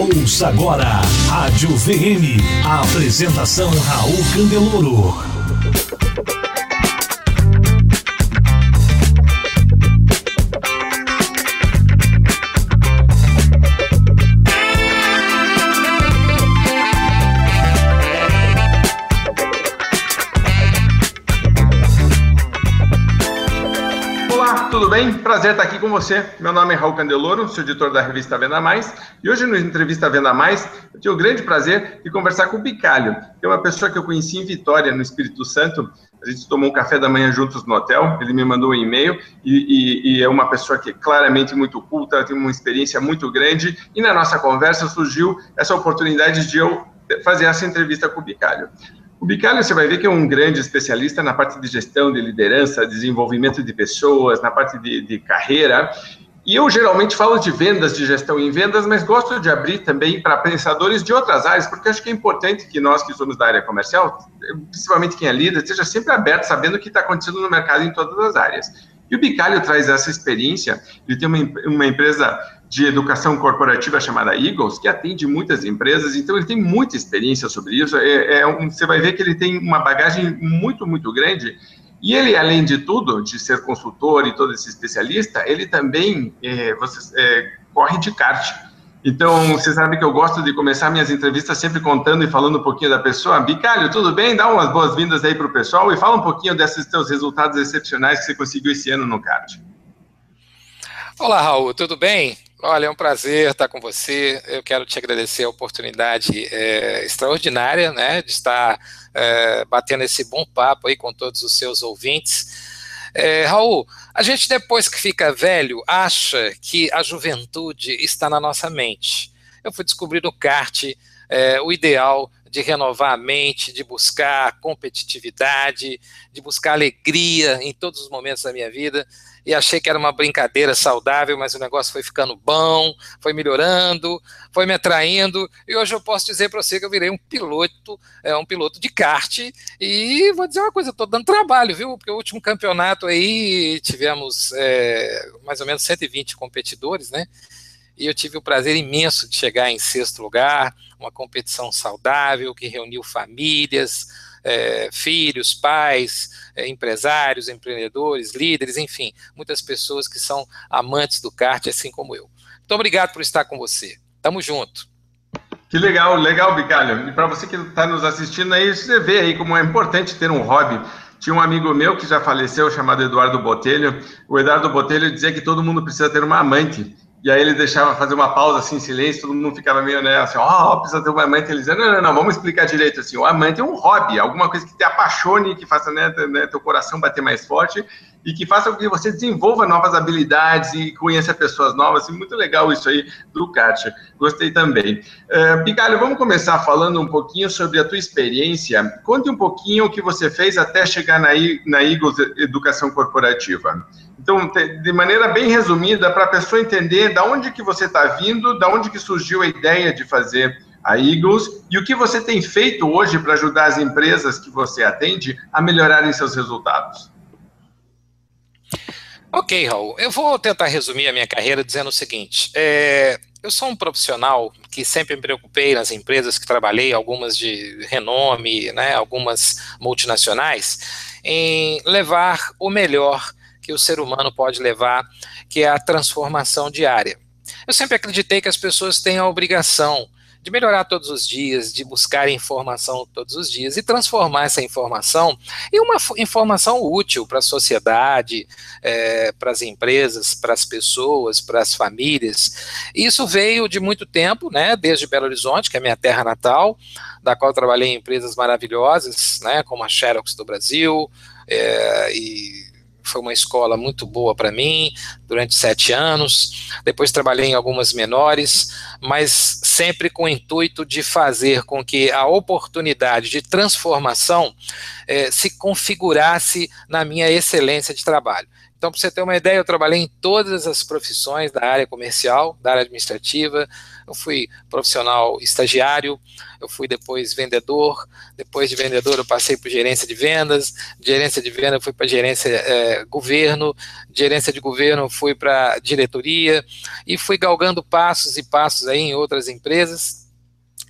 Ouça agora Rádio VM. A apresentação Raul Candeloro. Prazer estar aqui com você. Meu nome é Raul Candeloro, sou editor da revista Venda Mais. E hoje, no Entrevista Venda Mais, eu tenho o grande prazer de conversar com o Bicalho, que é uma pessoa que eu conheci em Vitória, no Espírito Santo. A gente tomou um café da manhã juntos no hotel, ele me mandou um e-mail e, e, e é uma pessoa que é claramente muito culta, tem uma experiência muito grande. E na nossa conversa surgiu essa oportunidade de eu fazer essa entrevista com o Bicalho. O Bicalho, você vai ver que é um grande especialista na parte de gestão, de liderança, desenvolvimento de pessoas, na parte de, de carreira. E eu geralmente falo de vendas, de gestão em vendas, mas gosto de abrir também para pensadores de outras áreas, porque acho que é importante que nós que somos da área comercial, principalmente quem é líder, esteja sempre aberto, sabendo o que está acontecendo no mercado em todas as áreas. E o Bicalho traz essa experiência, ele tem uma, uma empresa de educação corporativa chamada Eagles, que atende muitas empresas, então ele tem muita experiência sobre isso. É, é um, você vai ver que ele tem uma bagagem muito, muito grande. E ele, além de tudo, de ser consultor e todo esse especialista, ele também é, você, é, corre de kart. Então, você sabe que eu gosto de começar minhas entrevistas sempre contando e falando um pouquinho da pessoa. Bicalho, tudo bem? Dá umas boas-vindas aí para o pessoal e fala um pouquinho desses teus resultados excepcionais que você conseguiu esse ano no kart. Olá, Raul, tudo bem? Olha, é um prazer estar com você. Eu quero te agradecer a oportunidade é, extraordinária, né, de estar é, batendo esse bom papo aí com todos os seus ouvintes. É, Raul, a gente depois que fica velho acha que a juventude está na nossa mente. Eu fui descobrir no kart é, o ideal de renovar a mente, de buscar competitividade, de buscar alegria em todos os momentos da minha vida e achei que era uma brincadeira saudável, mas o negócio foi ficando bom, foi melhorando, foi me atraindo, e hoje eu posso dizer para você que eu virei um piloto, é, um piloto de kart, e vou dizer uma coisa, estou dando trabalho, viu? Porque o último campeonato aí tivemos é, mais ou menos 120 competidores, né? E eu tive o prazer imenso de chegar em sexto lugar, uma competição saudável que reuniu famílias, é, filhos, pais, é, empresários, empreendedores, líderes, enfim, muitas pessoas que são amantes do kart, assim como eu. Muito obrigado por estar com você. Tamo junto. Que legal, legal, Bicalho. E para você que está nos assistindo aí, você vê aí como é importante ter um hobby. Tinha um amigo meu que já faleceu, chamado Eduardo Botelho. O Eduardo Botelho dizia que todo mundo precisa ter uma amante. E aí ele deixava fazer uma pausa assim, em silêncio, todo mundo ficava meio, né, assim, ó, oh, precisa ter uma amante. Ele dizia, não, não, não, vamos explicar direito, assim, o amante é um hobby, alguma coisa que te apaixone, que faça, né, né, teu coração bater mais forte e que faça com que você desenvolva novas habilidades e conheça pessoas novas, e muito legal isso aí do Kátia, gostei também. Uh, vamos começar falando um pouquinho sobre a tua experiência, conte um pouquinho o que você fez até chegar na, na Eagles Educação Corporativa. Então, de maneira bem resumida, para a pessoa entender da onde que você está vindo, da onde que surgiu a ideia de fazer a Eagles e o que você tem feito hoje para ajudar as empresas que você atende a melhorarem seus resultados. Ok, Raul. Eu vou tentar resumir a minha carreira dizendo o seguinte: é, eu sou um profissional que sempre me preocupei nas empresas que trabalhei, algumas de renome, né, algumas multinacionais, em levar o melhor que o ser humano pode levar, que é a transformação diária. Eu sempre acreditei que as pessoas têm a obrigação de melhorar todos os dias, de buscar informação todos os dias e transformar essa informação em uma informação útil para a sociedade, é, para as empresas, para as pessoas, para as famílias. Isso veio de muito tempo, né, desde Belo Horizonte, que é minha terra natal, da qual trabalhei em empresas maravilhosas, né, como a Xerox do Brasil, é, e foi uma escola muito boa para mim durante sete anos. Depois trabalhei em algumas menores, mas sempre com o intuito de fazer com que a oportunidade de transformação eh, se configurasse na minha excelência de trabalho. Então, para você ter uma ideia, eu trabalhei em todas as profissões da área comercial, da área administrativa. Eu fui profissional estagiário, eu fui depois vendedor. Depois de vendedor, eu passei por gerência de vendas. gerência de venda, eu fui para gerência é, governo. gerência de governo, eu fui para diretoria. E fui galgando passos e passos aí em outras empresas,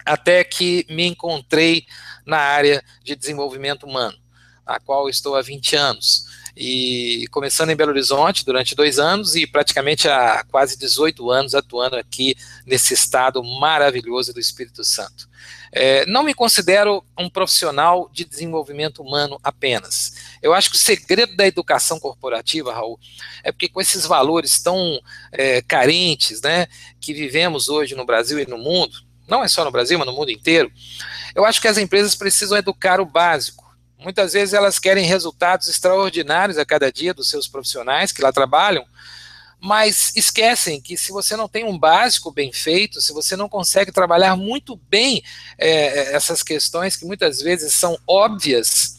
até que me encontrei na área de desenvolvimento humano, a qual estou há 20 anos e começando em Belo Horizonte durante dois anos e praticamente há quase 18 anos atuando aqui nesse estado maravilhoso do Espírito Santo. É, não me considero um profissional de desenvolvimento humano apenas. Eu acho que o segredo da educação corporativa, Raul, é porque com esses valores tão é, carentes, né, que vivemos hoje no Brasil e no mundo, não é só no Brasil, mas no mundo inteiro, eu acho que as empresas precisam educar o básico Muitas vezes elas querem resultados extraordinários a cada dia dos seus profissionais que lá trabalham, mas esquecem que se você não tem um básico bem feito, se você não consegue trabalhar muito bem é, essas questões que muitas vezes são óbvias,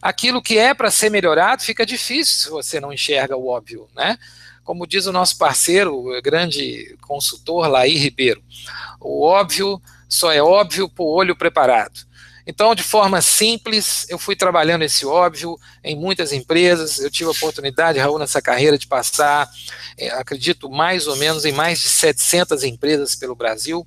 aquilo que é para ser melhorado fica difícil se você não enxerga o óbvio, né? Como diz o nosso parceiro, o grande consultor Laí Ribeiro, o óbvio só é óbvio para o olho preparado. Então, de forma simples, eu fui trabalhando esse óbvio em muitas empresas. Eu tive a oportunidade, Raul, nessa carreira, de passar, é, acredito, mais ou menos em mais de 700 empresas pelo Brasil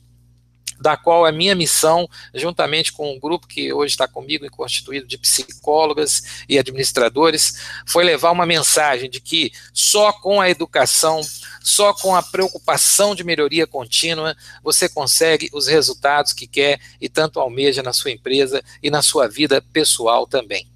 da qual a minha missão, juntamente com um grupo que hoje está comigo, constituído de psicólogas e administradores, foi levar uma mensagem de que só com a educação, só com a preocupação de melhoria contínua, você consegue os resultados que quer e tanto almeja na sua empresa e na sua vida pessoal também.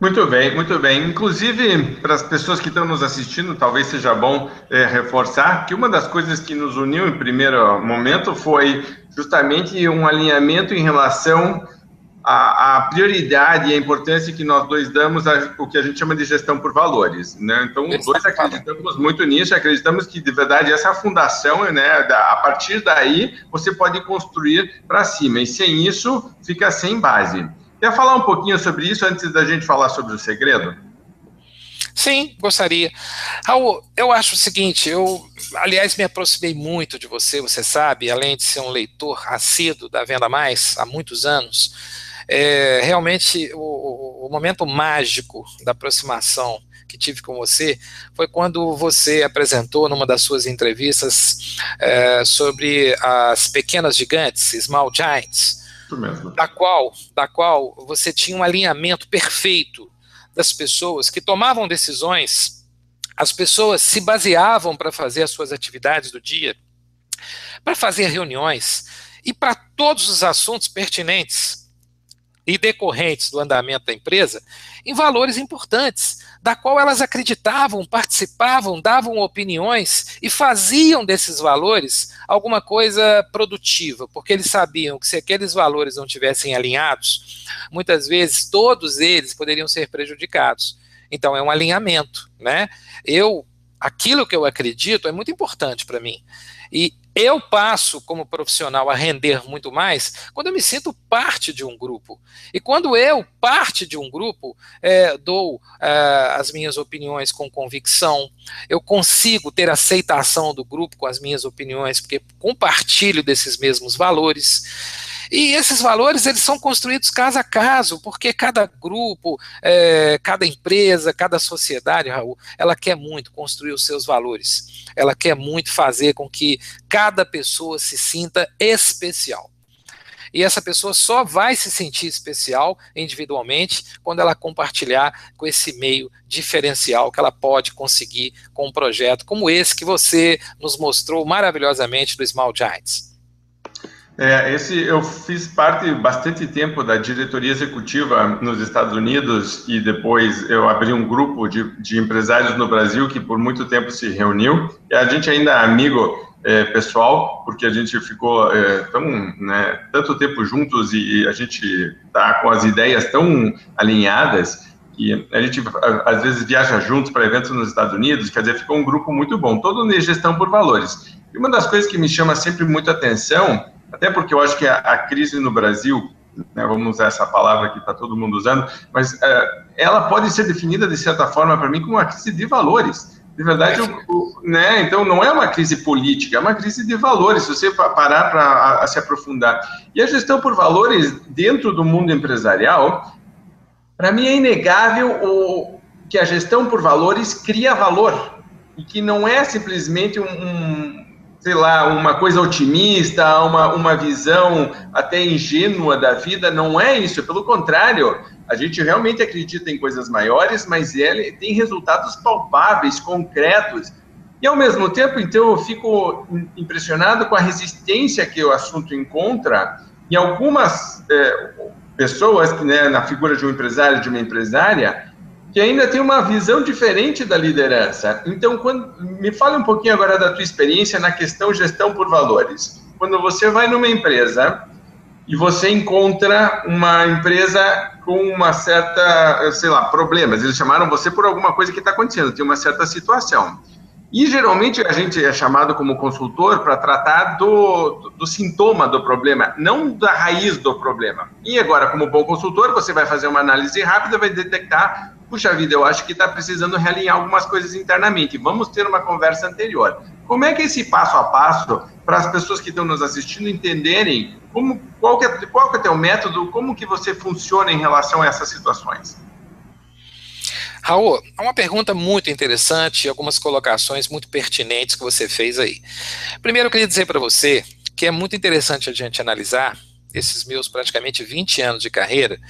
Muito bem, muito bem. Inclusive, para as pessoas que estão nos assistindo, talvez seja bom é, reforçar que uma das coisas que nos uniu em primeiro momento foi justamente um alinhamento em relação à, à prioridade e à importância que nós dois damos ao que a gente chama de gestão por valores. Né? Então, os dois acreditamos muito nisso, acreditamos que, de verdade, essa é fundação, né? a partir daí, você pode construir para cima, e sem isso, fica sem base. Quer falar um pouquinho sobre isso antes da gente falar sobre o segredo? Sim, gostaria. Raul, eu acho o seguinte, eu, aliás, me aproximei muito de você, você sabe, além de ser um leitor assíduo da Venda Mais há muitos anos, é, realmente o, o, momento mágico da aproximação que tive com você foi quando você apresentou numa das suas entrevistas é, sobre as pequenas gigantes, Small Giants, da qual, da qual você tinha um alinhamento perfeito das pessoas que tomavam decisões, as pessoas se baseavam para fazer as suas atividades do dia, para fazer reuniões e para todos os assuntos pertinentes e decorrentes do andamento da empresa em valores importantes, da qual elas acreditavam, participavam, davam opiniões e faziam desses valores alguma coisa produtiva, porque eles sabiam que se aqueles valores não tivessem alinhados, muitas vezes todos eles poderiam ser prejudicados. Então é um alinhamento, né? Eu aquilo que eu acredito é muito importante para mim. E eu passo, como profissional, a render muito mais quando eu me sinto parte de um grupo. E quando eu, parte de um grupo, é, dou é, as minhas opiniões com convicção, eu consigo ter aceitação do grupo com as minhas opiniões, porque compartilho desses mesmos valores. E esses valores eles são construídos caso a caso, porque cada grupo, é, cada empresa, cada sociedade, Raul, ela quer muito construir os seus valores. Ela quer muito fazer com que cada pessoa se sinta especial. E essa pessoa só vai se sentir especial individualmente quando ela compartilhar com esse meio diferencial que ela pode conseguir com um projeto como esse que você nos mostrou maravilhosamente do Small Giants. É, esse eu fiz parte bastante tempo da diretoria executiva nos Estados Unidos e depois eu abri um grupo de, de empresários no Brasil que por muito tempo se reuniu. E a gente ainda é amigo é, pessoal, porque a gente ficou é, tão, né, tanto tempo juntos e, e a gente está com as ideias tão alinhadas que a gente às vezes viaja juntos para eventos nos Estados Unidos, quer dizer, ficou um grupo muito bom, todo em gestão por valores. E uma das coisas que me chama sempre muita atenção até porque eu acho que a, a crise no Brasil, né, vamos usar essa palavra que está todo mundo usando, mas é, ela pode ser definida, de certa forma, para mim, como uma crise de valores. De verdade, o, né? Então não é uma crise política, é uma crise de valores. Se você parar para se aprofundar e a gestão por valores dentro do mundo empresarial, para mim é inegável o, que a gestão por valores cria valor e que não é simplesmente um sei lá, uma coisa otimista, uma, uma visão até ingênua da vida, não é isso, pelo contrário, a gente realmente acredita em coisas maiores, mas ele tem resultados palpáveis, concretos. E ao mesmo tempo, então, eu fico impressionado com a resistência que o assunto encontra em algumas é, pessoas, né, na figura de um empresário, de uma empresária, que ainda tem uma visão diferente da liderança. Então, quando, me fale um pouquinho agora da tua experiência na questão gestão por valores. Quando você vai numa empresa e você encontra uma empresa com uma certa, sei lá, problemas. Eles chamaram você por alguma coisa que está acontecendo, tem uma certa situação. E geralmente a gente é chamado como consultor para tratar do, do, do, sintoma do problema, não da raiz do problema. E agora, como bom consultor, você vai fazer uma análise rápida, vai detectar, puxa vida, eu acho que está precisando realinhar algumas coisas internamente. Vamos ter uma conversa anterior. Como é que é esse passo a passo para as pessoas que estão nos assistindo entenderem como, qual, que é, qual que é o teu método, como que você funciona em relação a essas situações? Raul, uma pergunta muito interessante e algumas colocações muito pertinentes que você fez aí. Primeiro, eu queria dizer para você que é muito interessante a gente analisar esses meus praticamente 20 anos de carreira,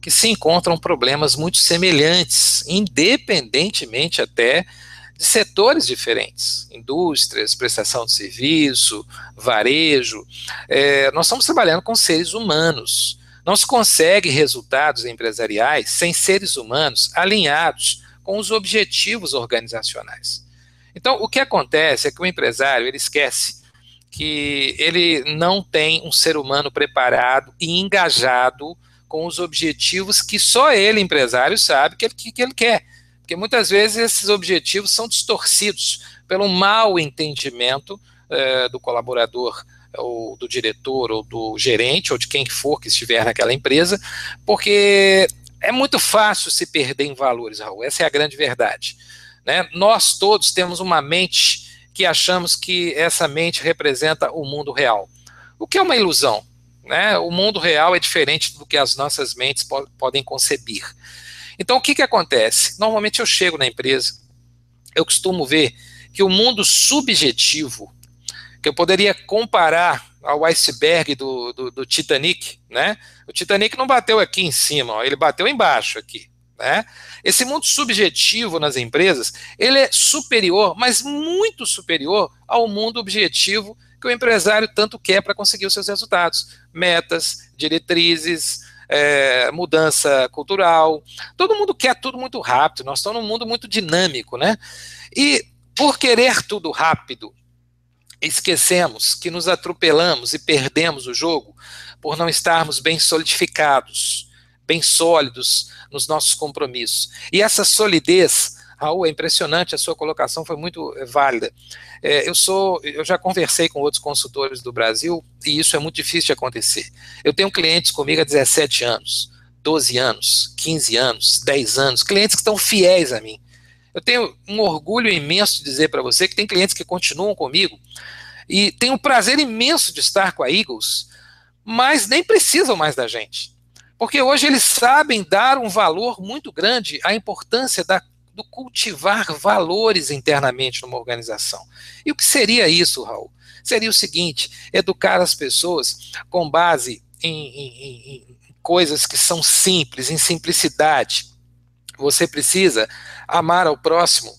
que se encontram problemas muito semelhantes, independentemente até de setores diferentes, indústrias, prestação de serviço, varejo. É, nós estamos trabalhando com seres humanos. Não se consegue resultados empresariais sem seres humanos alinhados com os objetivos organizacionais. Então, o que acontece é que o empresário ele esquece que ele não tem um ser humano preparado e engajado com os objetivos que só ele, empresário, sabe que ele, que ele quer. Porque muitas vezes esses objetivos são distorcidos pelo mau entendimento é, do colaborador ou do diretor ou do gerente ou de quem for que estiver naquela empresa, porque é muito fácil se perder em valores, Raul. Essa é a grande verdade. Né? Nós todos temos uma mente que achamos que essa mente representa o mundo real, o que é uma ilusão. Né? O mundo real é diferente do que as nossas mentes po podem conceber. Então, o que, que acontece? Normalmente eu chego na empresa, eu costumo ver que o mundo subjetivo, que eu poderia comparar ao iceberg do, do, do Titanic, né? O Titanic não bateu aqui em cima, ó, ele bateu embaixo aqui. Né? Esse mundo subjetivo nas empresas, ele é superior, mas muito superior ao mundo objetivo que o empresário tanto quer para conseguir os seus resultados. Metas, diretrizes, é, mudança cultural. Todo mundo quer tudo muito rápido, nós estamos num mundo muito dinâmico, né? E por querer tudo rápido, esquecemos que nos atropelamos e perdemos o jogo por não estarmos bem solidificados, bem sólidos nos nossos compromissos. E essa solidez Raul, é impressionante, a sua colocação foi muito eh, válida. É, eu sou, eu já conversei com outros consultores do Brasil e isso é muito difícil de acontecer. Eu tenho clientes comigo há 17 anos, 12 anos, 15 anos, 10 anos, clientes que estão fiéis a mim. Eu tenho um orgulho imenso de dizer para você que tem clientes que continuam comigo e tenho um prazer imenso de estar com a Eagles, mas nem precisam mais da gente. Porque hoje eles sabem dar um valor muito grande à importância da do cultivar valores internamente numa organização. E o que seria isso, Raul? Seria o seguinte: educar as pessoas com base em, em, em coisas que são simples, em simplicidade. Você precisa amar ao próximo,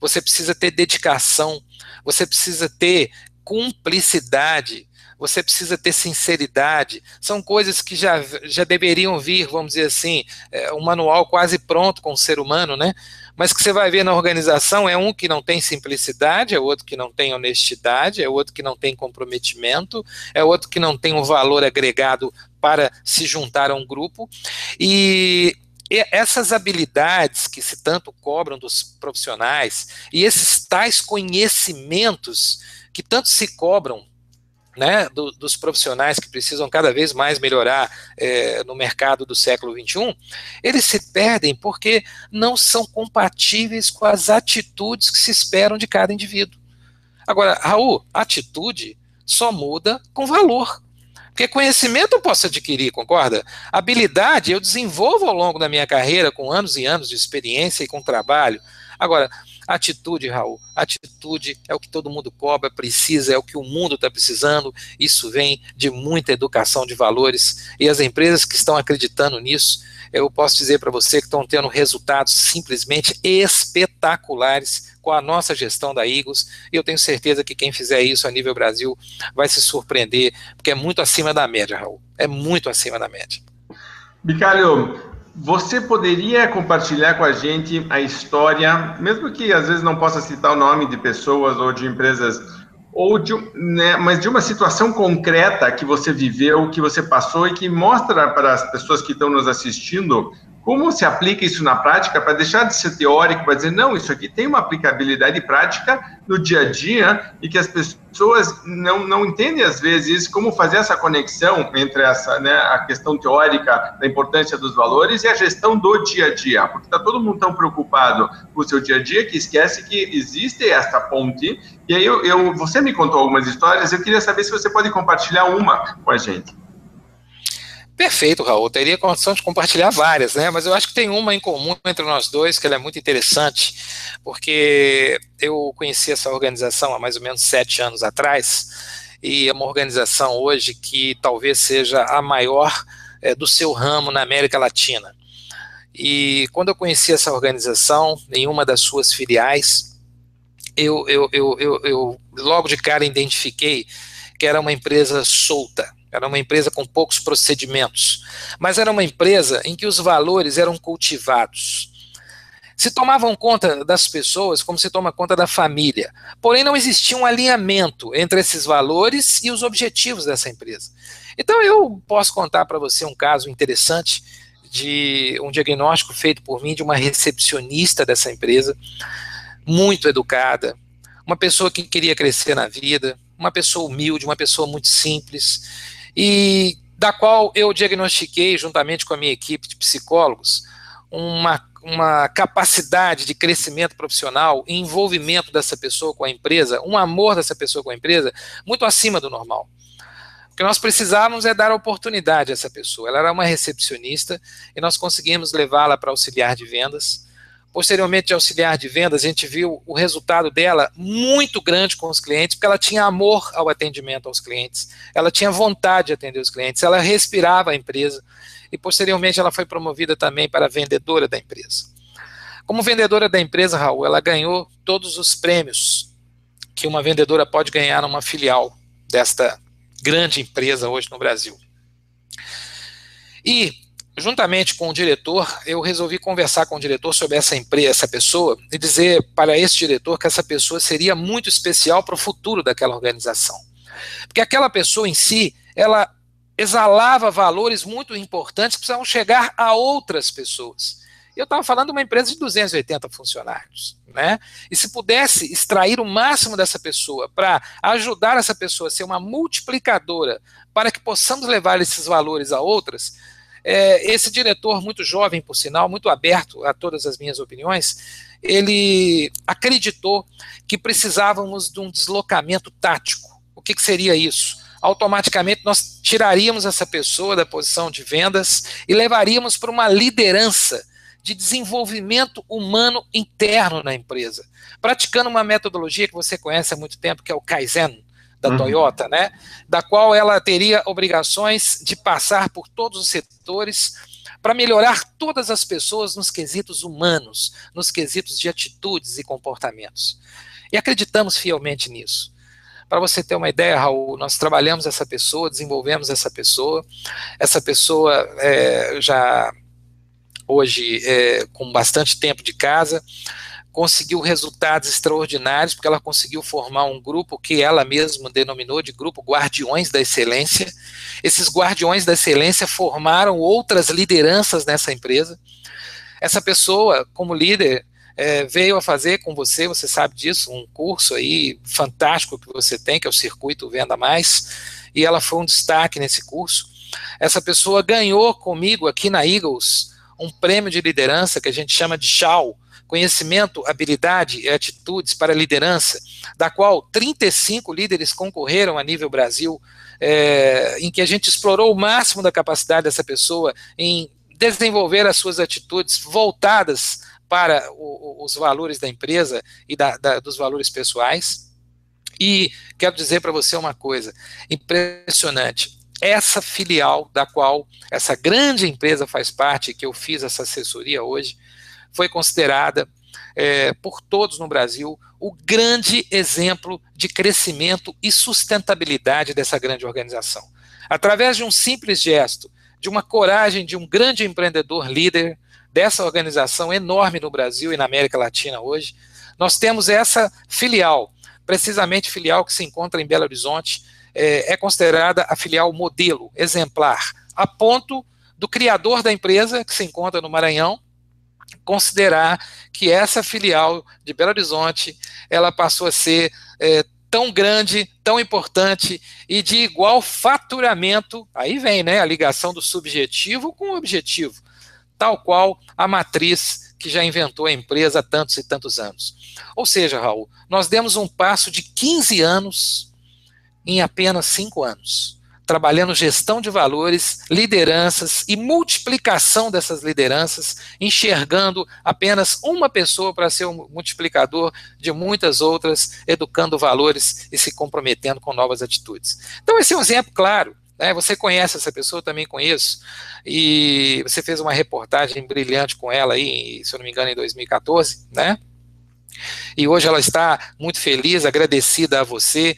você precisa ter dedicação, você precisa ter cumplicidade, você precisa ter sinceridade. São coisas que já, já deveriam vir, vamos dizer assim, é, um manual quase pronto com o ser humano, né? mas que você vai ver na organização é um que não tem simplicidade, é outro que não tem honestidade, é outro que não tem comprometimento, é outro que não tem um valor agregado para se juntar a um grupo. E essas habilidades que se tanto cobram dos profissionais e esses tais conhecimentos que tanto se cobram né, do, dos profissionais que precisam cada vez mais melhorar é, no mercado do século XXI, eles se perdem porque não são compatíveis com as atitudes que se esperam de cada indivíduo. Agora, Raul, atitude só muda com valor. Porque conhecimento eu posso adquirir, concorda? Habilidade eu desenvolvo ao longo da minha carreira, com anos e anos de experiência e com trabalho. Agora, Atitude, Raul, atitude é o que todo mundo cobra, precisa, é o que o mundo está precisando. Isso vem de muita educação de valores e as empresas que estão acreditando nisso, eu posso dizer para você que estão tendo resultados simplesmente espetaculares com a nossa gestão da Eagles, e eu tenho certeza que quem fizer isso a nível Brasil vai se surpreender, porque é muito acima da média, Raul. É muito acima da média. Bicalho, você poderia compartilhar com a gente a história, mesmo que às vezes não possa citar o nome de pessoas ou de empresas, ou de, né, mas de uma situação concreta que você viveu, que você passou e que mostra para as pessoas que estão nos assistindo como se aplica isso na prática para deixar de ser teórico, para dizer, não, isso aqui tem uma aplicabilidade prática no dia a dia e que as pessoas não, não entendem, às vezes, como fazer essa conexão entre essa, né, a questão teórica da importância dos valores e a gestão do dia a dia, porque está todo mundo tão preocupado com o seu dia a dia que esquece que existe essa ponte. E aí, eu, eu você me contou algumas histórias, eu queria saber se você pode compartilhar uma com a gente. Perfeito, Raul. Teria condição de compartilhar várias, né? Mas eu acho que tem uma em comum entre nós dois, que ela é muito interessante, porque eu conheci essa organização há mais ou menos sete anos atrás, e é uma organização hoje que talvez seja a maior é, do seu ramo na América Latina. E quando eu conheci essa organização, em uma das suas filiais, eu, eu, eu, eu, eu logo de cara identifiquei que era uma empresa solta era uma empresa com poucos procedimentos, mas era uma empresa em que os valores eram cultivados. Se tomavam conta das pessoas como se toma conta da família, porém não existia um alinhamento entre esses valores e os objetivos dessa empresa. Então eu posso contar para você um caso interessante de um diagnóstico feito por mim de uma recepcionista dessa empresa, muito educada, uma pessoa que queria crescer na vida, uma pessoa humilde, uma pessoa muito simples, e da qual eu diagnostiquei, juntamente com a minha equipe de psicólogos, uma, uma capacidade de crescimento profissional envolvimento dessa pessoa com a empresa, um amor dessa pessoa com a empresa, muito acima do normal. O que nós precisávamos é dar oportunidade a essa pessoa. Ela era uma recepcionista e nós conseguimos levá-la para auxiliar de vendas posteriormente de auxiliar de vendas, a gente viu o resultado dela muito grande com os clientes, porque ela tinha amor ao atendimento aos clientes, ela tinha vontade de atender os clientes, ela respirava a empresa, e posteriormente ela foi promovida também para vendedora da empresa. Como vendedora da empresa, Raul, ela ganhou todos os prêmios que uma vendedora pode ganhar numa filial desta grande empresa hoje no Brasil. E juntamente com o diretor, eu resolvi conversar com o diretor sobre essa empresa, essa pessoa, e dizer para esse diretor que essa pessoa seria muito especial para o futuro daquela organização. Porque aquela pessoa em si, ela exalava valores muito importantes que precisavam chegar a outras pessoas. Eu estava falando de uma empresa de 280 funcionários, né? E se pudesse extrair o máximo dessa pessoa para ajudar essa pessoa a ser uma multiplicadora para que possamos levar esses valores a outras, é, esse diretor, muito jovem, por sinal, muito aberto a todas as minhas opiniões, ele acreditou que precisávamos de um deslocamento tático. O que, que seria isso? Automaticamente nós tiraríamos essa pessoa da posição de vendas e levaríamos para uma liderança de desenvolvimento humano interno na empresa, praticando uma metodologia que você conhece há muito tempo, que é o Kaizen da uhum. Toyota, né? Da qual ela teria obrigações de passar por todos os setores para melhorar todas as pessoas nos quesitos humanos, nos quesitos de atitudes e comportamentos. E acreditamos fielmente nisso. Para você ter uma ideia, Raul, nós trabalhamos essa pessoa, desenvolvemos essa pessoa. Essa pessoa é, já hoje é, com bastante tempo de casa, conseguiu resultados extraordinários, porque ela conseguiu formar um grupo que ela mesma denominou de grupo Guardiões da Excelência. Esses Guardiões da Excelência formaram outras lideranças nessa empresa. Essa pessoa, como líder, é, veio a fazer com você, você sabe disso, um curso aí fantástico que você tem, que é o Circuito Venda Mais e ela foi um destaque nesse curso. Essa pessoa ganhou comigo aqui na Eagles um prêmio de liderança que a gente chama de SHAW, conhecimento, habilidade e atitudes para liderança, da qual 35 líderes concorreram a nível Brasil, é, em que a gente explorou o máximo da capacidade dessa pessoa em desenvolver as suas atitudes voltadas para o, os valores da empresa e da, da, dos valores pessoais. E quero dizer para você uma coisa impressionante. Essa filial da qual essa grande empresa faz parte, que eu fiz essa assessoria hoje, foi considerada é, por todos no Brasil o grande exemplo de crescimento e sustentabilidade dessa grande organização. Através de um simples gesto, de uma coragem de um grande empreendedor líder dessa organização enorme no Brasil e na América Latina hoje, nós temos essa filial, precisamente filial que se encontra em Belo Horizonte, é, é considerada a filial modelo, exemplar, a ponto do criador da empresa, que se encontra no Maranhão, considerar que essa filial de Belo Horizonte ela passou a ser é, tão grande, tão importante e de igual faturamento. Aí vem né, a ligação do subjetivo com o objetivo, tal qual a matriz que já inventou a empresa há tantos e tantos anos. Ou seja, Raul, nós demos um passo de 15 anos em apenas 5 anos trabalhando gestão de valores, lideranças e multiplicação dessas lideranças, enxergando apenas uma pessoa para ser um multiplicador de muitas outras, educando valores e se comprometendo com novas atitudes. Então, esse é um exemplo claro. Né? Você conhece essa pessoa, eu também conheço, e você fez uma reportagem brilhante com ela aí, se eu não me engano, em 2014, né? E hoje ela está muito feliz, agradecida a você,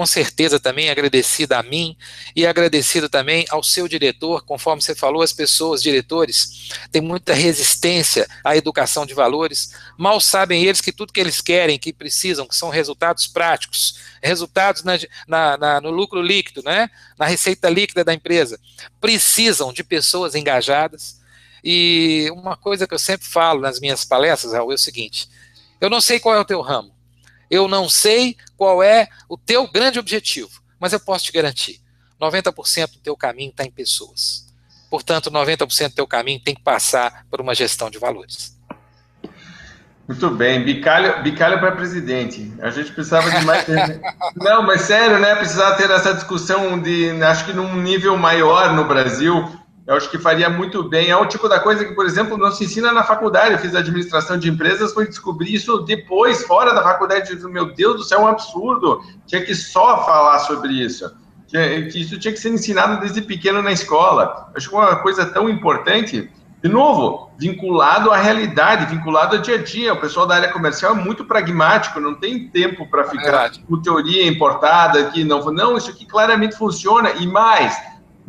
com certeza também agradecida a mim e agradecida também ao seu diretor, conforme você falou, as pessoas, diretores, têm muita resistência à educação de valores, mal sabem eles que tudo que eles querem, que precisam, que são resultados práticos, resultados na, na, na, no lucro líquido, né, na receita líquida da empresa, precisam de pessoas engajadas, e uma coisa que eu sempre falo nas minhas palestras, Raul, é o seguinte, eu não sei qual é o teu ramo, eu não sei qual é o teu grande objetivo, mas eu posso te garantir: 90% do teu caminho está em pessoas. Portanto, 90% do teu caminho tem que passar por uma gestão de valores. Muito bem, bicalho, bicalho para presidente. A gente precisava de mais. Não, mas sério, né? Precisava ter essa discussão de, acho que num nível maior no Brasil, eu acho que faria muito bem. É o tipo da coisa que, por exemplo, não se ensina na faculdade. Eu fiz administração de empresas, fui descobrir isso depois, fora da faculdade. Meu Deus do céu, é um absurdo. Tinha que só falar sobre isso. Isso tinha que ser ensinado desde pequeno na escola. Eu acho que uma coisa tão importante, de novo, vinculado à realidade, vinculado ao dia a dia. O pessoal da área comercial é muito pragmático, não tem tempo para ficar é com teoria importada que não. Não, isso aqui claramente funciona. E mais,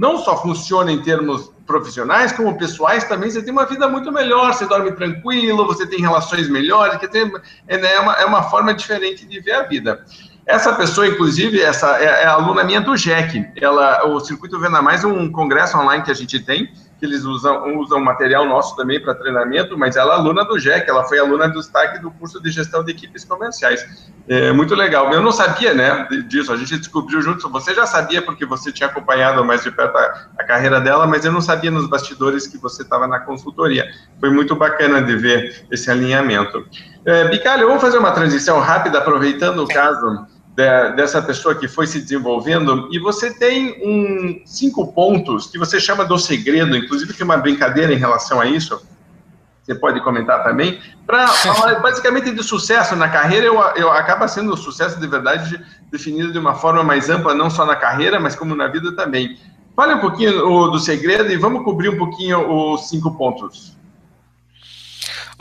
não só funciona em termos profissionais, como pessoais também, você tem uma vida muito melhor, você dorme tranquilo, você tem relações melhores, quer dizer, é, né, é, uma, é uma forma diferente de ver a vida. Essa pessoa, inclusive, essa é, é aluna minha do JEC. Ela, o Circuito Venda Mais um congresso online que a gente tem, que eles usam, usam material nosso também para treinamento, mas ela é aluna do JEC, ela foi aluna do destaque do curso de gestão de equipes comerciais. É muito legal. Eu não sabia, né, disso, a gente descobriu juntos, você já sabia porque você tinha acompanhado mais de perto a, a carreira dela, mas eu não sabia nos bastidores que você estava na consultoria. Foi muito bacana de ver esse alinhamento. É, Bicalho, vamos fazer uma transição rápida, aproveitando o caso de, dessa pessoa que foi se desenvolvendo, e você tem um, cinco pontos que você chama do segredo, inclusive tem uma brincadeira em relação a isso, você pode comentar também, para basicamente de sucesso na carreira, eu, eu acaba sendo o sucesso de verdade definido de uma forma mais ampla, não só na carreira, mas como na vida também. Fale um pouquinho o, do segredo e vamos cobrir um pouquinho os cinco pontos.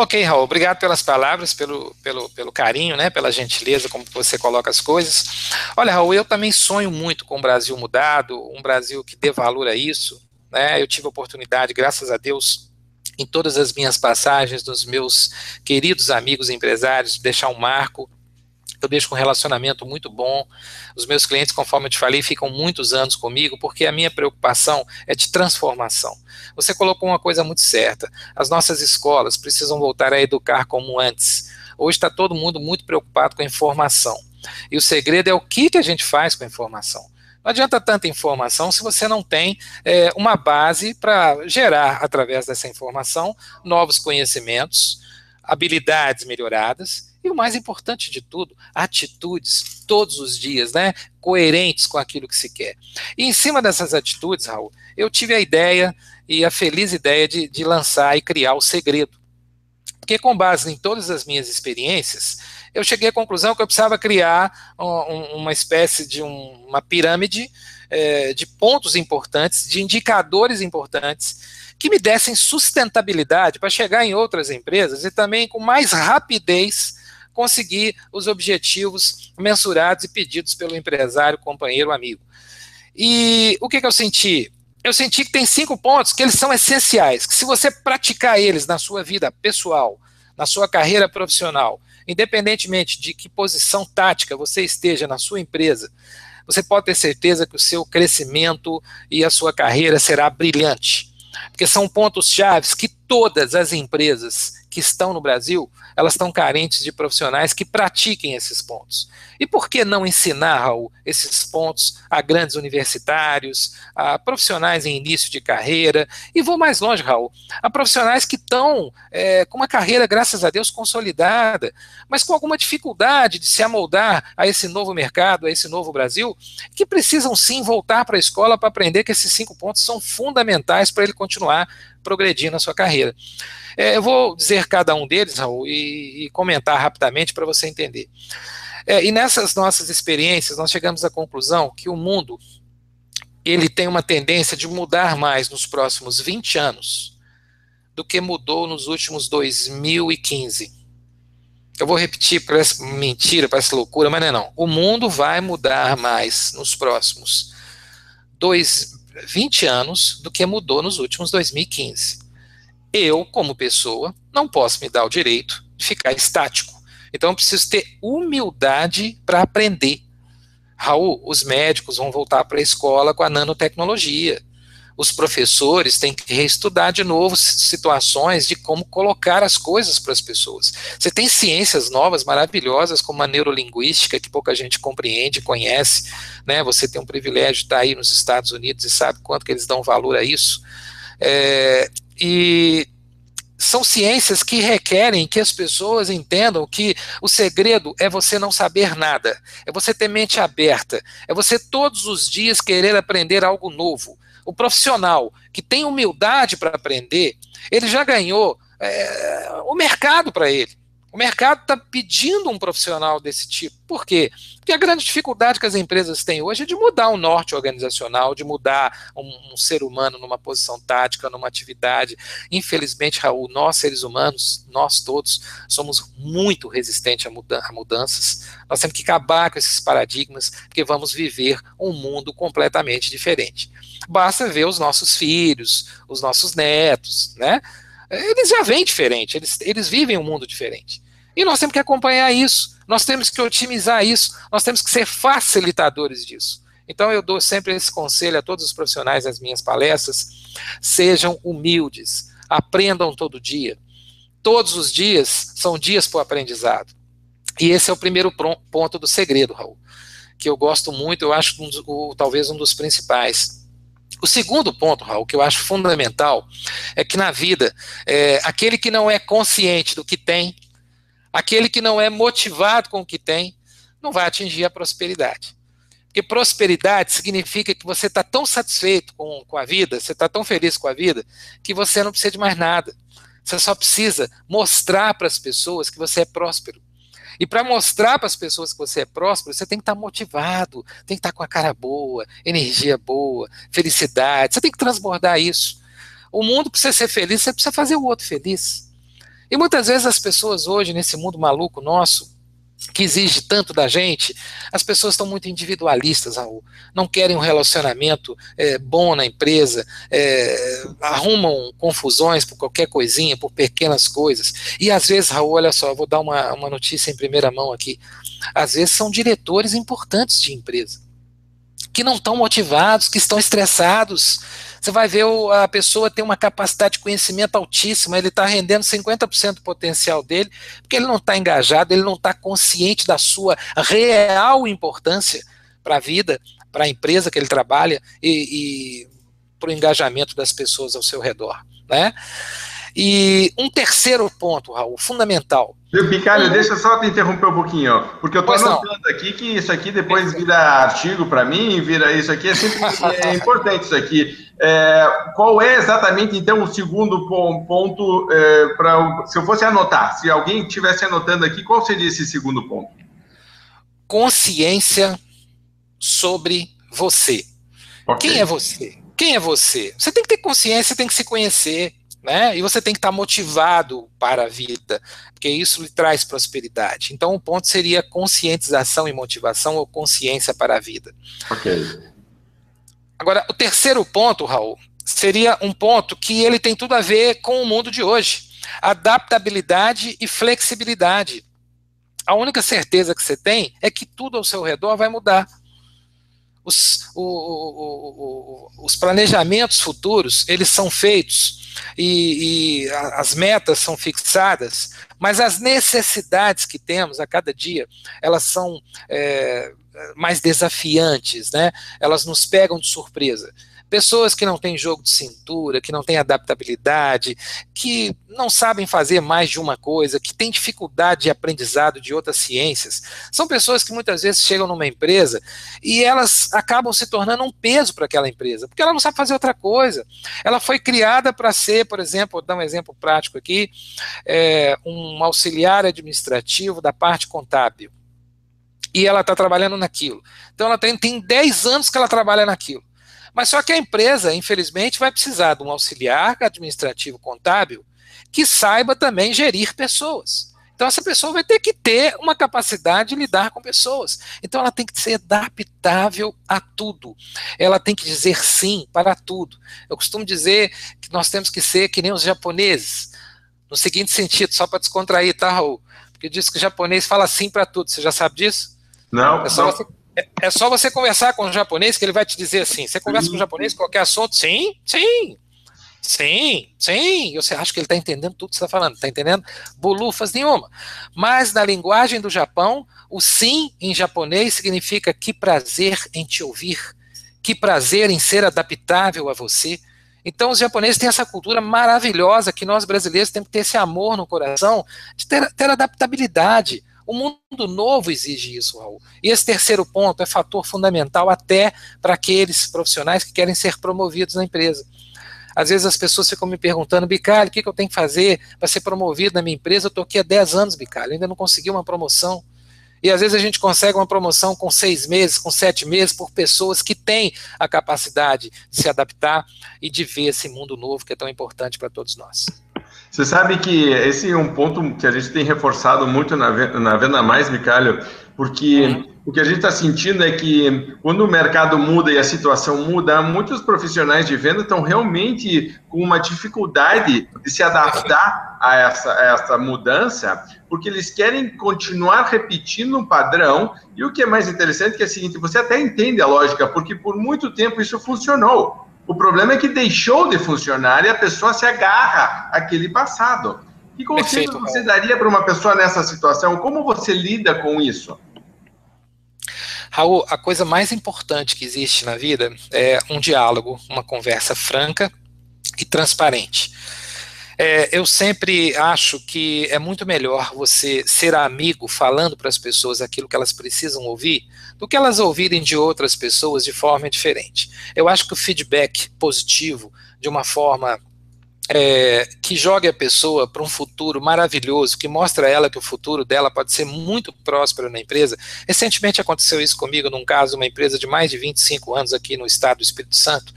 Ok, Raul, obrigado pelas palavras, pelo, pelo, pelo carinho, né, pela gentileza como você coloca as coisas. Olha, Raul, eu também sonho muito com um Brasil mudado, um Brasil que dê valor a isso. Né? Eu tive a oportunidade, graças a Deus, em todas as minhas passagens, dos meus queridos amigos empresários, deixar um marco eu deixo um relacionamento muito bom. Os meus clientes, conforme eu te falei, ficam muitos anos comigo, porque a minha preocupação é de transformação. Você colocou uma coisa muito certa: as nossas escolas precisam voltar a educar como antes. Hoje está todo mundo muito preocupado com a informação. E o segredo é o que, que a gente faz com a informação. Não adianta tanta informação se você não tem é, uma base para gerar, através dessa informação, novos conhecimentos, habilidades melhoradas e o mais importante de tudo, atitudes todos os dias, né? Coerentes com aquilo que se quer. E em cima dessas atitudes, Raul, eu tive a ideia e a feliz ideia de, de lançar e criar o segredo. Porque, com base em todas as minhas experiências, eu cheguei à conclusão que eu precisava criar um, uma espécie de um, uma pirâmide é, de pontos importantes, de indicadores importantes, que me dessem sustentabilidade para chegar em outras empresas e também com mais rapidez conseguir os objetivos mensurados e pedidos pelo empresário, companheiro, amigo. E o que, que eu senti? Eu senti que tem cinco pontos que eles são essenciais, que se você praticar eles na sua vida pessoal, na sua carreira profissional, independentemente de que posição tática você esteja na sua empresa, você pode ter certeza que o seu crescimento e a sua carreira será brilhante. Porque são pontos chaves que todas as empresas que estão no Brasil elas estão carentes de profissionais que pratiquem esses pontos. E por que não ensinar, Raul, esses pontos a grandes universitários, a profissionais em início de carreira, e vou mais longe, Raul, a profissionais que estão é, com uma carreira, graças a Deus, consolidada, mas com alguma dificuldade de se amoldar a esse novo mercado, a esse novo Brasil, que precisam sim voltar para a escola para aprender que esses cinco pontos são fundamentais para ele continuar progredir na sua carreira. É, eu vou dizer cada um deles, Raul, e, e comentar rapidamente para você entender. É, e nessas nossas experiências, nós chegamos à conclusão que o mundo ele tem uma tendência de mudar mais nos próximos 20 anos do que mudou nos últimos 2015. Eu vou repetir, parece mentira, parece loucura, mas não é não. O mundo vai mudar mais nos próximos dois, 20 anos do que mudou nos últimos 2015. Eu, como pessoa, não posso me dar o direito de ficar estático. Então, eu preciso ter humildade para aprender. Raul, os médicos vão voltar para a escola com a nanotecnologia os professores têm que reestudar de novo situações de como colocar as coisas para as pessoas. Você tem ciências novas, maravilhosas, como a neurolinguística, que pouca gente compreende, conhece, né? Você tem um privilégio de estar aí nos Estados Unidos e sabe quanto que eles dão valor a isso. É, e são ciências que requerem que as pessoas entendam que o segredo é você não saber nada, é você ter mente aberta, é você todos os dias querer aprender algo novo o profissional que tem humildade para aprender, ele já ganhou é, o mercado para ele. O mercado está pedindo um profissional desse tipo. Por quê? Porque a grande dificuldade que as empresas têm hoje é de mudar o norte organizacional, de mudar um, um ser humano numa posição tática, numa atividade. Infelizmente, Raul, nós seres humanos, nós todos, somos muito resistentes a, a mudanças. Nós temos que acabar com esses paradigmas, porque vamos viver um mundo completamente diferente. Basta ver os nossos filhos, os nossos netos, né? Eles já vêm diferente, eles, eles vivem um mundo diferente. E nós temos que acompanhar isso, nós temos que otimizar isso, nós temos que ser facilitadores disso. Então eu dou sempre esse conselho a todos os profissionais das minhas palestras: sejam humildes, aprendam todo dia. Todos os dias são dias para o aprendizado. E esse é o primeiro ponto do segredo, Raul, que eu gosto muito, eu acho um, o, talvez um dos principais. O segundo ponto, Raul, que eu acho fundamental, é que na vida, é, aquele que não é consciente do que tem, aquele que não é motivado com o que tem, não vai atingir a prosperidade. Porque prosperidade significa que você está tão satisfeito com, com a vida, você está tão feliz com a vida, que você não precisa de mais nada. Você só precisa mostrar para as pessoas que você é próspero. E para mostrar para as pessoas que você é próspero, você tem que estar tá motivado, tem que estar tá com a cara boa, energia boa, felicidade. Você tem que transbordar isso. O mundo precisa ser feliz, você precisa fazer o outro feliz. E muitas vezes as pessoas hoje, nesse mundo maluco nosso, que exige tanto da gente, as pessoas estão muito individualistas, Raul. Não querem um relacionamento é, bom na empresa, é, arrumam confusões por qualquer coisinha, por pequenas coisas. E às vezes, Raul, olha só, vou dar uma, uma notícia em primeira mão aqui. Às vezes são diretores importantes de empresa que não estão motivados, que estão estressados. Você vai ver o, a pessoa tem uma capacidade de conhecimento altíssima, ele está rendendo 50% do potencial dele, porque ele não está engajado, ele não está consciente da sua real importância para a vida. para a empresa que ele trabalha e, e para o engajamento das pessoas ao seu redor. Né? E um terceiro ponto, Raul, fundamental. Bicalho, um... deixa só te interromper um pouquinho, ó, porque eu estou anotando aqui que isso aqui depois vira artigo para mim, vira isso aqui, é sempre é importante isso aqui. É, qual é exatamente, então, o segundo ponto, é, para se eu fosse anotar, se alguém estivesse anotando aqui, qual seria esse segundo ponto? Consciência sobre você. Okay. Quem é você? Quem é você? Você tem que ter consciência, tem que se conhecer, né? E você tem que estar motivado para a vida, porque isso lhe traz prosperidade. Então, o ponto seria conscientização e motivação ou consciência para a vida. Ok. Agora, o terceiro ponto, Raul, seria um ponto que ele tem tudo a ver com o mundo de hoje: adaptabilidade e flexibilidade. A única certeza que você tem é que tudo ao seu redor vai mudar. Os, o, o, o, os planejamentos futuros eles são feitos e, e as metas são fixadas, mas as necessidades que temos a cada dia, elas são é, mais desafiantes, né? Elas nos pegam de surpresa. Pessoas que não têm jogo de cintura, que não têm adaptabilidade, que não sabem fazer mais de uma coisa, que têm dificuldade de aprendizado de outras ciências, são pessoas que muitas vezes chegam numa empresa e elas acabam se tornando um peso para aquela empresa, porque ela não sabe fazer outra coisa. Ela foi criada para ser, por exemplo, vou dar um exemplo prático aqui, é, um auxiliar administrativo da parte contábil. E ela está trabalhando naquilo. Então ela tem, tem 10 anos que ela trabalha naquilo. Mas só que a empresa, infelizmente, vai precisar de um auxiliar administrativo contábil que saiba também gerir pessoas. Então, essa pessoa vai ter que ter uma capacidade de lidar com pessoas. Então, ela tem que ser adaptável a tudo. Ela tem que dizer sim para tudo. Eu costumo dizer que nós temos que ser que nem os japoneses, no seguinte sentido, só para descontrair, tá, Raul? Porque diz que o japonês fala sim para tudo. Você já sabe disso? Não. É só não. você é, é só você conversar com o japonês que ele vai te dizer assim. Você conversa com o japonês qualquer assunto, sim, sim, sim, sim. Você acha que ele está entendendo tudo que você está falando, está entendendo? Bolufas nenhuma. Mas na linguagem do Japão, o sim em japonês significa que prazer em te ouvir, que prazer em ser adaptável a você. Então, os japoneses têm essa cultura maravilhosa que nós brasileiros temos que ter esse amor no coração de ter, ter adaptabilidade. O mundo novo exige isso, Raul. E esse terceiro ponto é fator fundamental até para aqueles profissionais que querem ser promovidos na empresa. Às vezes as pessoas ficam me perguntando, Bicalho, o que, que eu tenho que fazer para ser promovido na minha empresa? Eu estou aqui há 10 anos, Bicalho, ainda não consegui uma promoção. E às vezes a gente consegue uma promoção com seis meses, com sete meses, por pessoas que têm a capacidade de se adaptar e de ver esse mundo novo que é tão importante para todos nós. Você sabe que esse é um ponto que a gente tem reforçado muito na, na Venda Mais, Micalho, porque uhum. o que a gente está sentindo é que quando o mercado muda e a situação muda, muitos profissionais de venda estão realmente com uma dificuldade de se adaptar a essa, a essa mudança, porque eles querem continuar repetindo um padrão. E o que é mais interessante é, que é o seguinte: você até entende a lógica, porque por muito tempo isso funcionou. O problema é que deixou de funcionar e a pessoa se agarra àquele passado. Que conselho Perfeito, você daria para uma pessoa nessa situação? Como você lida com isso? Raul, a coisa mais importante que existe na vida é um diálogo, uma conversa franca e transparente. É, eu sempre acho que é muito melhor você ser amigo falando para as pessoas aquilo que elas precisam ouvir do que elas ouvirem de outras pessoas de forma diferente. Eu acho que o feedback positivo, de uma forma é, que jogue a pessoa para um futuro maravilhoso, que mostra a ela que o futuro dela pode ser muito próspero na empresa. Recentemente aconteceu isso comigo, num caso, uma empresa de mais de 25 anos aqui no estado do Espírito Santo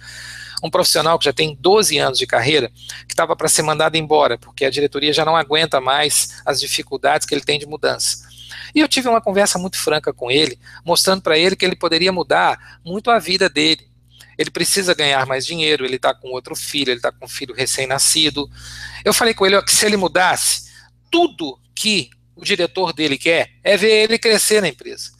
um profissional que já tem 12 anos de carreira, que estava para ser mandado embora, porque a diretoria já não aguenta mais as dificuldades que ele tem de mudança. E eu tive uma conversa muito franca com ele, mostrando para ele que ele poderia mudar muito a vida dele. Ele precisa ganhar mais dinheiro, ele está com outro filho, ele está com um filho recém-nascido. Eu falei com ele ó, que se ele mudasse, tudo que o diretor dele quer é ver ele crescer na empresa.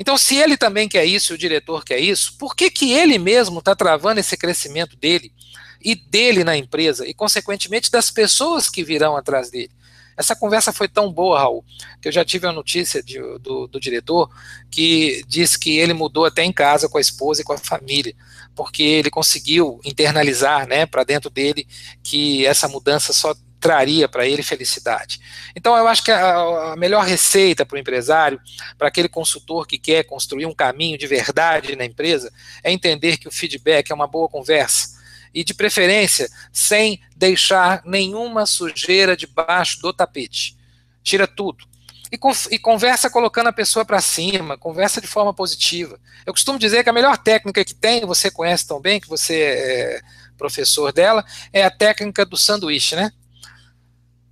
Então, se ele também quer isso, o diretor quer isso, por que, que ele mesmo está travando esse crescimento dele e dele na empresa e, consequentemente, das pessoas que virão atrás dele? Essa conversa foi tão boa, Raul, que eu já tive a notícia de, do, do diretor que disse que ele mudou até em casa com a esposa e com a família, porque ele conseguiu internalizar né, para dentro dele que essa mudança só traria para ele felicidade. Então, eu acho que a, a melhor receita para o empresário, para aquele consultor que quer construir um caminho de verdade na empresa, é entender que o feedback é uma boa conversa. E, de preferência, sem deixar nenhuma sujeira debaixo do tapete. Tira tudo. E, e conversa colocando a pessoa para cima, conversa de forma positiva. Eu costumo dizer que a melhor técnica que tem, você conhece tão bem, que você é professor dela, é a técnica do sanduíche, né?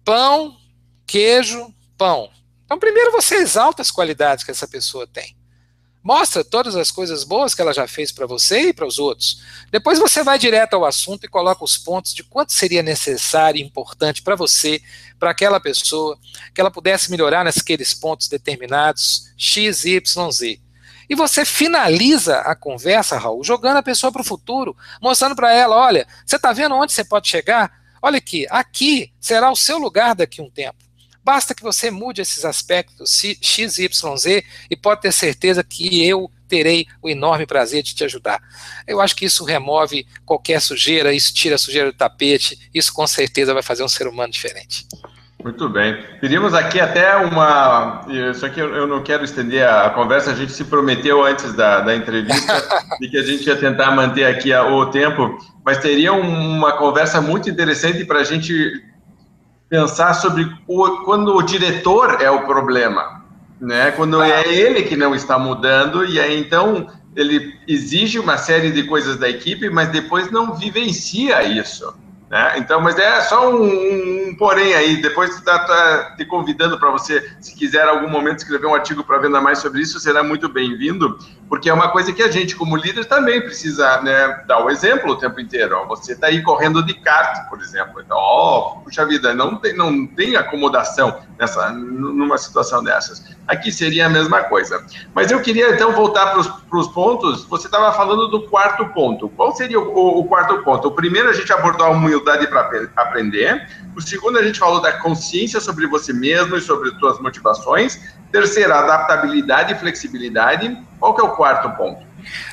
Pão, queijo, pão. Então, primeiro você exalta as qualidades que essa pessoa tem. Mostra todas as coisas boas que ela já fez para você e para os outros. Depois você vai direto ao assunto e coloca os pontos de quanto seria necessário e importante para você, para aquela pessoa, que ela pudesse melhorar naqueles pontos determinados, X, Y, Z. E você finaliza a conversa, Raul, jogando a pessoa para o futuro, mostrando para ela: olha, você está vendo onde você pode chegar? Olha aqui, aqui será o seu lugar daqui a um tempo. Basta que você mude esses aspectos X, Y, Z e pode ter certeza que eu terei o enorme prazer de te ajudar. Eu acho que isso remove qualquer sujeira, isso tira a sujeira do tapete, isso com certeza vai fazer um ser humano diferente. Muito bem. Teríamos aqui até uma. Só que eu não quero estender a conversa, a gente se prometeu antes da, da entrevista de que a gente ia tentar manter aqui o tempo, mas teria uma conversa muito interessante para a gente pensar sobre o, quando o diretor é o problema, né? Quando é ele que não está mudando, e aí então ele exige uma série de coisas da equipe, mas depois não vivencia isso. Né? Então, mas é só um, um, porém aí. Depois está tá te convidando para você, se quiser algum momento escrever um artigo para vender mais sobre isso, será muito bem-vindo, porque é uma coisa que a gente, como líder, também precisa né, dar o exemplo o tempo inteiro. Você está aí correndo de kart, por exemplo. Então, ó, puxa vida, não tem, não tem acomodação nessa, numa situação dessas. Aqui seria a mesma coisa. Mas eu queria então voltar para os pontos. Você estava falando do quarto ponto. Qual seria o, o quarto ponto? O primeiro a gente abordou a humildade para aprender. O segundo a gente falou da consciência sobre você mesmo e sobre suas motivações. Terceiro, adaptabilidade e flexibilidade. Qual que é o quarto ponto?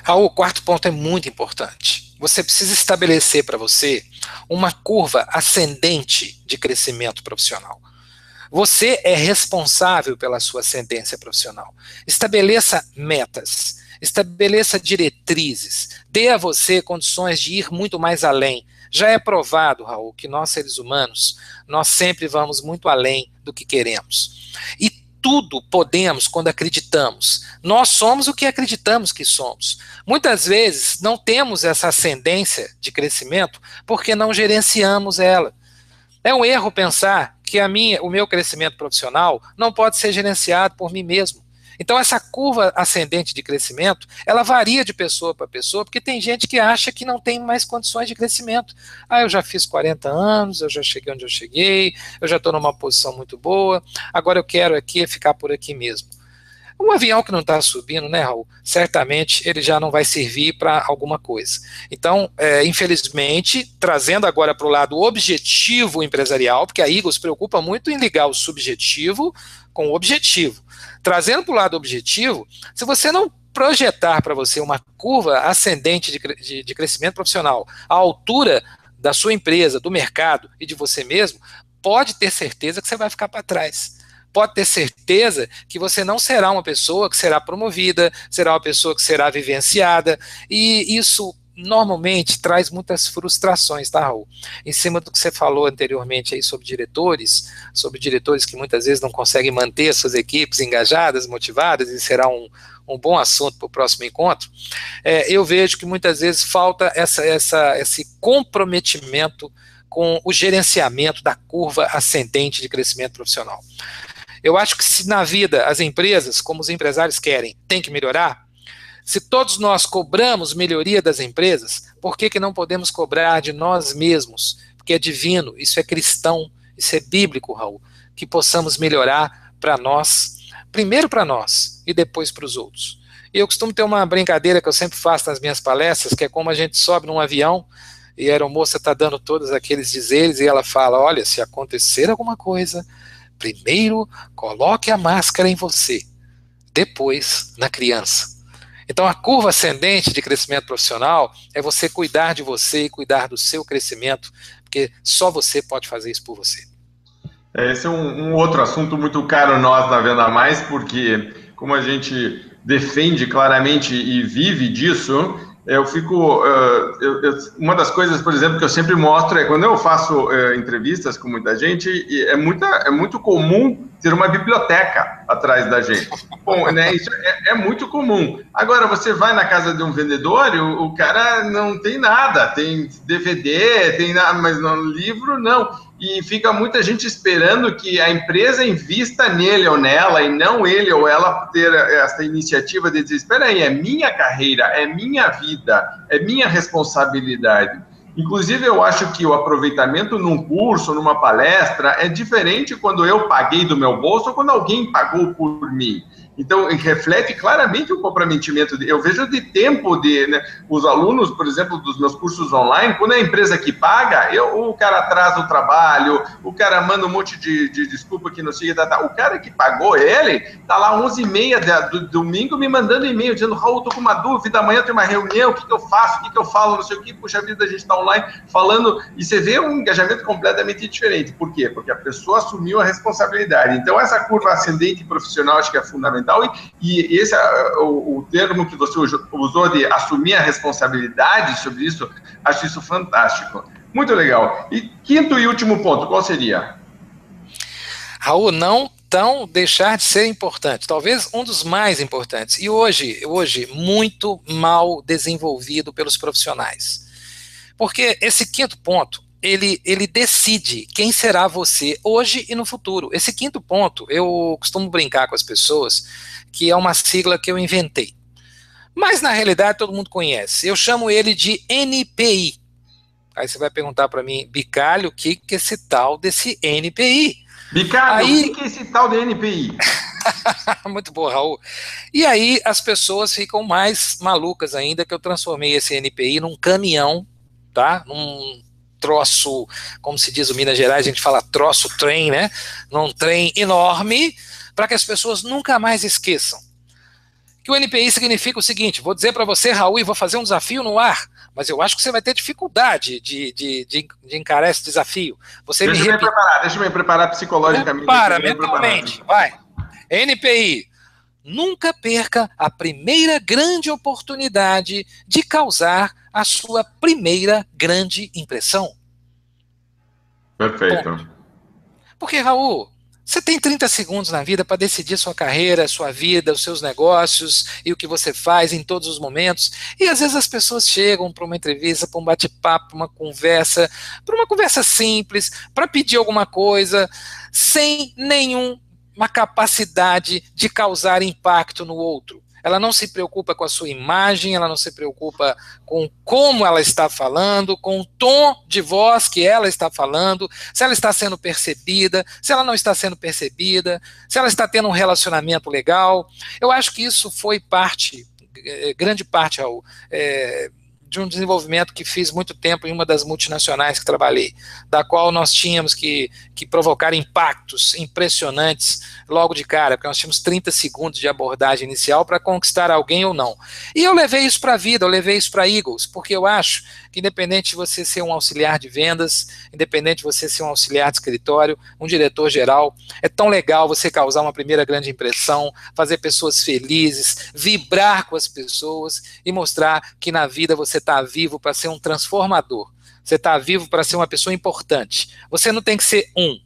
Raul, o quarto ponto é muito importante. Você precisa estabelecer para você uma curva ascendente de crescimento profissional. Você é responsável pela sua ascendência profissional. Estabeleça metas, estabeleça diretrizes, dê a você condições de ir muito mais além. Já é provado, Raul, que nós seres humanos, nós sempre vamos muito além do que queremos. E tudo podemos quando acreditamos. Nós somos o que acreditamos que somos. Muitas vezes não temos essa ascendência de crescimento porque não gerenciamos ela. É um erro pensar que a minha, o meu crescimento profissional não pode ser gerenciado por mim mesmo. Então essa curva ascendente de crescimento, ela varia de pessoa para pessoa, porque tem gente que acha que não tem mais condições de crescimento. Ah, eu já fiz 40 anos, eu já cheguei onde eu cheguei, eu já estou numa posição muito boa, agora eu quero aqui ficar por aqui mesmo. Um avião que não está subindo, né, Raul? Certamente ele já não vai servir para alguma coisa. Então, é, infelizmente, trazendo agora para o lado objetivo empresarial, porque a Eagles preocupa muito em ligar o subjetivo com o objetivo. Trazendo para o lado objetivo, se você não projetar para você uma curva ascendente de, de, de crescimento profissional à altura da sua empresa, do mercado e de você mesmo, pode ter certeza que você vai ficar para trás. Pode ter certeza que você não será uma pessoa que será promovida, será uma pessoa que será vivenciada, e isso normalmente traz muitas frustrações, tá, Raul? Em cima do que você falou anteriormente aí sobre diretores, sobre diretores que muitas vezes não conseguem manter suas equipes engajadas, motivadas, e será um, um bom assunto para o próximo encontro, é, eu vejo que muitas vezes falta essa, essa, esse comprometimento com o gerenciamento da curva ascendente de crescimento profissional. Eu acho que se na vida as empresas, como os empresários querem, tem que melhorar, se todos nós cobramos melhoria das empresas, por que, que não podemos cobrar de nós mesmos? Porque é divino, isso é cristão, isso é bíblico, Raul, que possamos melhorar para nós, primeiro para nós e depois para os outros. E eu costumo ter uma brincadeira que eu sempre faço nas minhas palestras, que é como a gente sobe num avião e a aeromoça está dando todos aqueles dizeres e ela fala: olha, se acontecer alguma coisa, Primeiro, coloque a máscara em você, depois na criança. Então, a curva ascendente de crescimento profissional é você cuidar de você e cuidar do seu crescimento, porque só você pode fazer isso por você. Esse é um, um outro assunto muito caro nós na Venda Mais, porque como a gente defende claramente e vive disso, eu fico. Uh, eu, eu, uma das coisas, por exemplo, que eu sempre mostro é quando eu faço uh, entrevistas com muita gente, é, muita, é muito comum ter uma biblioteca atrás da gente. Bom, né, isso é, é, muito comum. Agora, você vai na casa de um vendedor e o, o cara não tem nada, tem DVD, tem nada, mas no livro não e fica muita gente esperando que a empresa invista nele ou nela e não ele ou ela ter essa iniciativa de dizer: espera aí, é minha carreira, é minha vida, é minha responsabilidade. Inclusive, eu acho que o aproveitamento num curso, numa palestra, é diferente quando eu paguei do meu bolso ou quando alguém pagou por mim. Então, reflete claramente o comprometimento. Eu vejo de tempo de né, os alunos, por exemplo, dos meus cursos online, quando é a empresa que paga, eu, o cara atrasa o trabalho, o cara manda um monte de, de desculpa que não sei, tá, tá. o cara que pagou ele, tá lá 11h30 do domingo me mandando e-mail dizendo, Raul, tô com uma dúvida, amanhã tem uma reunião, o que, que eu faço, o que, que eu falo, não sei o que, puxa vida, a gente está online falando, e você vê um engajamento completamente diferente. Por quê? Porque a pessoa assumiu a responsabilidade. Então, essa curva ascendente profissional acho que é fundamental fundamental, e, e esse é o, o, termo que você usou de assumir a responsabilidade sobre isso, acho isso fantástico. Muito legal. E quinto e último ponto, qual seria? Raul, não tão deixar de ser importante, talvez um dos mais importantes, e hoje, hoje muito mal desenvolvido pelos profissionais. Porque esse quinto ponto, ele, ele decide quem será você hoje e no futuro. Esse quinto ponto, eu costumo brincar com as pessoas que é uma sigla que eu inventei. Mas na realidade todo mundo conhece. Eu chamo ele de NPI. Aí você vai perguntar para mim, Bicalho, o que, que é esse tal desse NPI? Bicalho, aí... o que, que é esse tal de NPI? Muito bom, Raul. E aí as pessoas ficam mais malucas ainda que eu transformei esse NPI num caminhão, tá? Num troço, como se diz o Minas Gerais, a gente fala troço trem, né? Num trem enorme, para que as pessoas nunca mais esqueçam. Que o NPI significa o seguinte: vou dizer para você, Raul, e vou fazer um desafio no ar, mas eu acho que você vai ter dificuldade de, de, de, de encarar esse desafio. Você deixa me, me preparar, deixa eu me preparar psicologicamente. Para, mentalmente, vai. NPI, nunca perca a primeira grande oportunidade de causar a sua primeira grande impressão. Perfeito. Bom, porque, Raul, você tem 30 segundos na vida para decidir sua carreira, sua vida, os seus negócios e o que você faz em todos os momentos. E às vezes as pessoas chegam para uma entrevista, para um bate-papo, uma conversa, para uma conversa simples, para pedir alguma coisa, sem nenhuma capacidade de causar impacto no outro ela não se preocupa com a sua imagem, ela não se preocupa com como ela está falando, com o tom de voz que ela está falando, se ela está sendo percebida, se ela não está sendo percebida, se ela está tendo um relacionamento legal. Eu acho que isso foi parte, eh, grande parte, Raul, é, de um desenvolvimento que fiz muito tempo em uma das multinacionais que trabalhei, da qual nós tínhamos que, que provocar impactos impressionantes logo de cara, porque nós tínhamos 30 segundos de abordagem inicial para conquistar alguém ou não. E eu levei isso para a vida, eu levei isso para Eagles, porque eu acho que independente de você ser um auxiliar de vendas, independente de você ser um auxiliar de escritório, um diretor geral, é tão legal você causar uma primeira grande impressão, fazer pessoas felizes, vibrar com as pessoas e mostrar que na vida você está vivo para ser um transformador. Você está vivo para ser uma pessoa importante. Você não tem que ser um.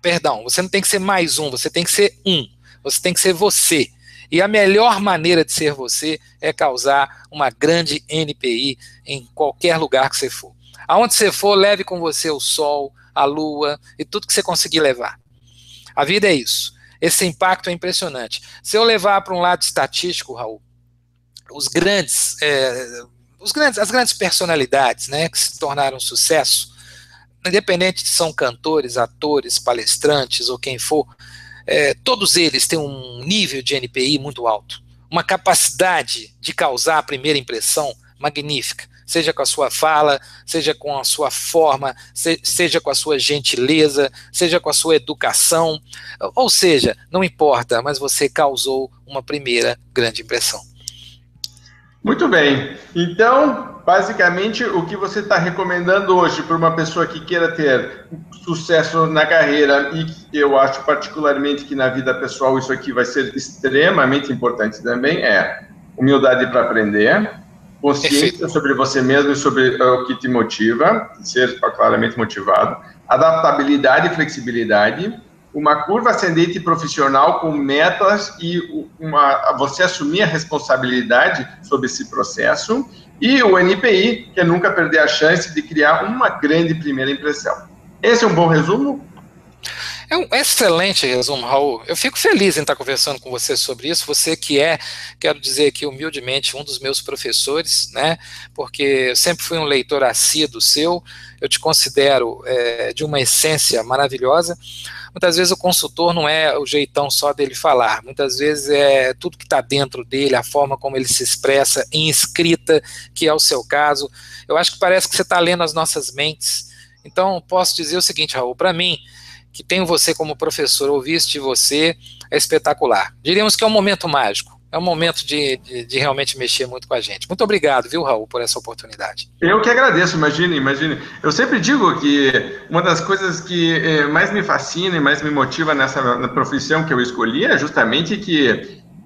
Perdão, você não tem que ser mais um, você tem que ser um. Você tem que ser você. E a melhor maneira de ser você é causar uma grande NPI em qualquer lugar que você for. Aonde você for, leve com você o sol, a lua e tudo que você conseguir levar. A vida é isso. Esse impacto é impressionante. Se eu levar para um lado estatístico, Raul, os grandes, é, os grandes, as grandes personalidades, né, que se tornaram sucesso, independente se são cantores, atores, palestrantes ou quem for, é, todos eles têm um nível de NPI muito alto, uma capacidade de causar a primeira impressão magnífica, seja com a sua fala, seja com a sua forma, se, seja com a sua gentileza, seja com a sua educação, ou seja, não importa, mas você causou uma primeira grande impressão. Muito bem. Então, basicamente, o que você está recomendando hoje para uma pessoa que queira ter sucesso na carreira e eu acho particularmente que na vida pessoal isso aqui vai ser extremamente importante também é humildade para aprender, consciência Perfeito. sobre você mesmo e sobre uh, o que te motiva, ser claramente motivado, adaptabilidade e flexibilidade, uma curva ascendente profissional com metas e uma, você assumir a responsabilidade sobre esse processo, e o NPI, que é nunca perder a chance de criar uma grande primeira impressão. Esse é um bom resumo? É um excelente resumo, Raul. Eu fico feliz em estar conversando com você sobre isso. Você que é, quero dizer aqui humildemente, um dos meus professores, né? Porque eu sempre fui um leitor assíduo seu. Eu te considero é, de uma essência maravilhosa. Muitas vezes o consultor não é o jeitão só dele falar, muitas vezes é tudo que está dentro dele, a forma como ele se expressa em escrita, que é o seu caso. Eu acho que parece que você está lendo as nossas mentes. Então, posso dizer o seguinte, Raul, para mim, que tenho você como professor, de você é espetacular. Diríamos que é um momento mágico é um momento de, de, de, realmente mexer muito com a gente. Muito obrigado, viu, Raul, por essa oportunidade. Eu que agradeço, imagine, imagine. Eu sempre digo que uma das coisas que eh, mais me fascina e mais me motiva nessa profissão que eu escolhi é justamente que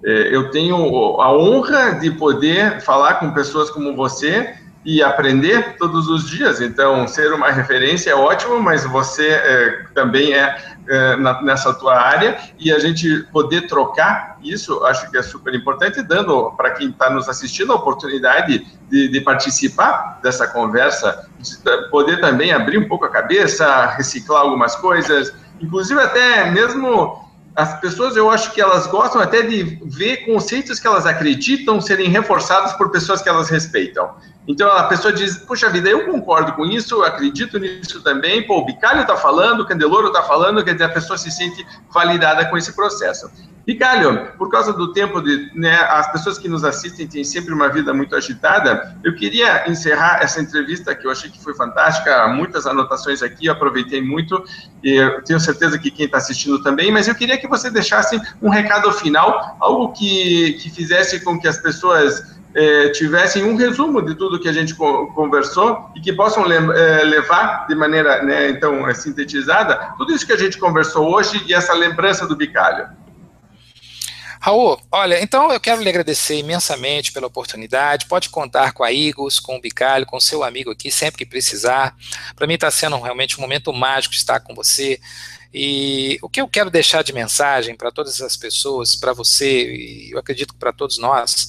eh, eu tenho a honra de poder falar com pessoas como você e aprender todos os dias. Então, ser uma referência é ótimo, mas você eh, também é é, na, nessa tua área e a gente poder trocar isso, acho que é super importante, dando para quem está nos assistindo a oportunidade de, de, participar dessa conversa, de poder também abrir um pouco a cabeça, reciclar algumas coisas, inclusive até mesmo as pessoas, eu acho que elas gostam até de ver conceitos que elas acreditam serem reforçados por pessoas que elas respeitam. Então a pessoa diz, puxa vida, eu concordo com isso, eu acredito nisso também, pô, o Bicalho está falando, o Candeloro está falando, quer dizer, a pessoa se sente validada com esse processo. Bicalho, por causa do tempo de, né, as pessoas que nos assistem têm sempre uma vida muito agitada, eu queria encerrar essa entrevista que eu achei que foi fantástica, muitas anotações aqui, aproveitei muito, e eu tenho certeza que quem está assistindo também, mas eu queria que você deixasse um recado final, algo que, que fizesse com que as pessoas é, tivessem um resumo de tudo que a gente conversou e que possam é, levar de maneira, né, então, é, sintetizada, tudo isso que a gente conversou hoje e essa lembrança do bicalho. Raul, olha, então eu quero lhe agradecer imensamente pela oportunidade. Pode contar com a Igos, com o Bicalho, com seu amigo aqui, sempre que precisar. Para mim está sendo realmente um momento mágico estar com você. E o que eu quero deixar de mensagem para todas as pessoas, para você, e eu acredito que para todos nós,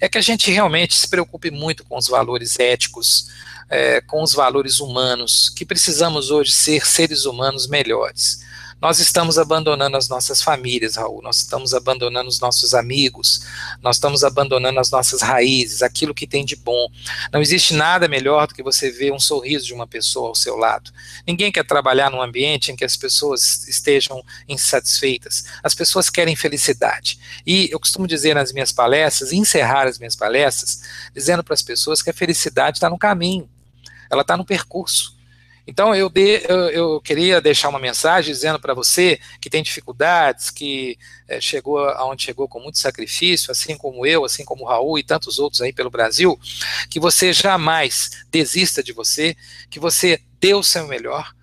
é que a gente realmente se preocupe muito com os valores éticos, é, com os valores humanos, que precisamos hoje ser seres humanos melhores nós estamos abandonando as nossas famílias, Raul, nós estamos abandonando os nossos amigos, nós estamos abandonando as nossas raízes, aquilo que tem de bom. Não existe nada melhor do que você ver um sorriso de uma pessoa ao seu lado. Ninguém quer trabalhar num ambiente em que as pessoas estejam insatisfeitas. As pessoas querem felicidade. E eu costumo dizer nas minhas palestras, encerrar as minhas palestras, dizendo para as pessoas que a felicidade está no caminho, ela está no percurso. Então eu, de, eu, eu, queria deixar uma mensagem dizendo para você que tem dificuldades, que é, chegou aonde chegou com muito sacrifício, assim como eu, assim como o Raul e tantos outros aí pelo Brasil, que você jamais desista de você, que você dê o seu melhor,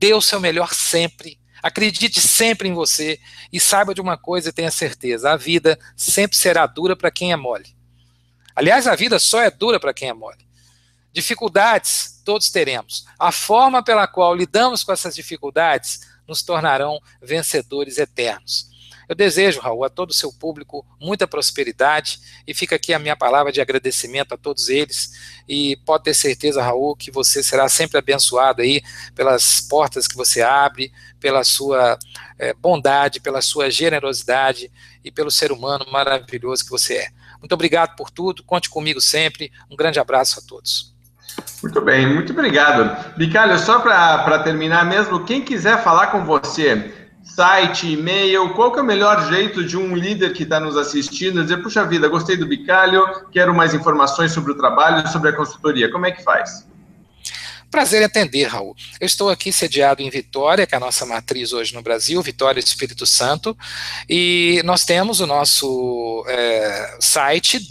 dê o seu melhor sempre, acredite sempre em você e saiba de uma coisa e tenha certeza: a vida sempre será dura para quem é mole. Aliás, a vida só é dura para quem é mole. Dificuldades todos teremos. A forma pela qual lidamos com essas dificuldades nos tornarão vencedores eternos. Eu desejo, Raul, a todo o seu público muita prosperidade e fica aqui a minha palavra de agradecimento a todos eles. E pode ter certeza, Raul, que você será sempre abençoado aí pelas portas que você abre, pela sua é, bondade, pela sua generosidade e pelo ser humano maravilhoso que você é. Muito obrigado por tudo, conte comigo sempre. Um grande abraço a todos. Muito bem, muito obrigado. Bicalho, só para terminar mesmo, quem quiser falar com você, site, e-mail, qual que é o melhor jeito de um líder que está nos assistindo dizer, puxa vida, gostei do Bicalho, quero mais informações sobre o trabalho, sobre a consultoria, como é que faz? Prazer em atender, Raul. Eu estou aqui sediado em Vitória, que é a nossa matriz hoje no Brasil, Vitória Espírito Santo, e nós temos o nosso é, site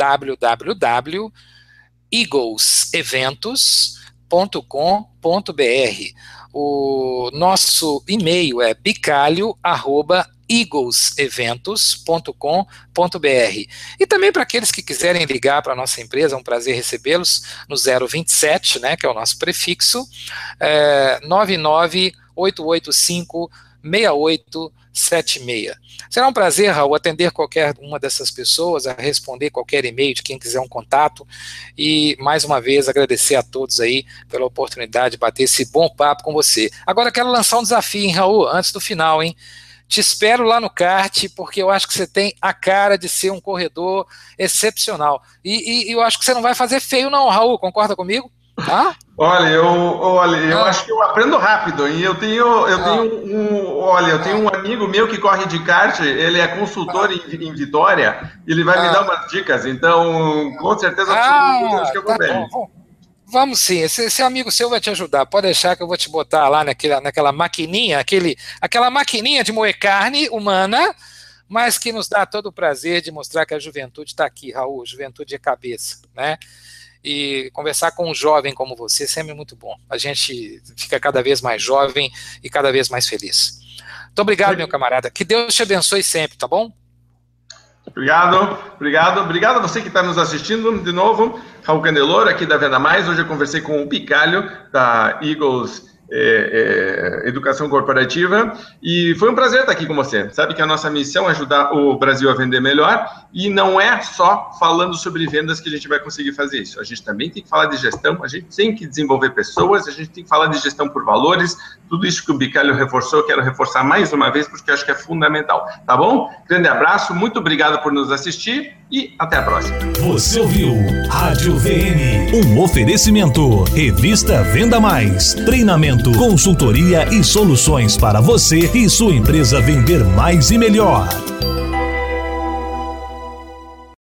www.eagleseventos.com.br. O nosso e-mail é bicalho@eagleseventos.com.br. E também para aqueles que quiserem ligar para a nossa empresa, é um prazer recebê-los no 027, né, que é o nosso prefixo, é, 99885 6876. Será um prazer, Raul, atender qualquer uma dessas pessoas, a responder qualquer e-mail de quem quiser um contato. E, mais uma vez, agradecer a todos aí pela oportunidade de bater esse bom papo com você. Agora, quero lançar um desafio, hein, Raul, antes do final, hein? Te espero lá no kart, porque eu acho que você tem a cara de ser um corredor excepcional. E, e, e eu acho que você não vai fazer feio, não, Raul, concorda comigo? Tá? Olha, eu, olha, eu ah. acho que eu aprendo rápido. E eu tenho, eu ah. tenho um, olha, eu tenho um amigo meu que corre de kart. Ele é consultor ah. em, em, Vitória. Ele vai me ah. dar umas dicas. Então, com certeza, ah, acho que eu vou tá bem. Bom. Vamos sim, esse, esse, amigo seu vai te ajudar. Pode deixar que eu vou te botar lá naquela, naquela maquininha, aquele, aquela maquininha de moer carne humana, mas que nos dá todo o prazer de mostrar que a juventude está aqui, Raul. Juventude é cabeça, né? E conversar com um jovem como você sempre é muito bom. A gente fica cada vez mais jovem e cada vez mais feliz. Muito obrigado, meu camarada. Que Deus te abençoe sempre, tá bom? Obrigado, obrigado, obrigado a você que está nos assistindo de novo. Raul Candeloro, aqui da Venda Mais. Hoje eu conversei com o Picalho, da Eagles é, é, educação corporativa e foi um prazer estar aqui com você. Sabe que a nossa missão é ajudar o Brasil a vender melhor e não é só falando sobre vendas que a gente vai conseguir fazer isso. A gente também tem que falar de gestão, a gente tem que desenvolver pessoas, a gente tem que falar de gestão por valores, tudo isso que o Bicalho reforçou, quero reforçar mais uma vez porque acho que é fundamental. Tá bom? Grande abraço, muito obrigado por nos assistir e até a próxima. Você ouviu Rádio VM, um oferecimento, revista Venda Mais, treinamento, consultoria e soluções para você e sua empresa vender mais e melhor.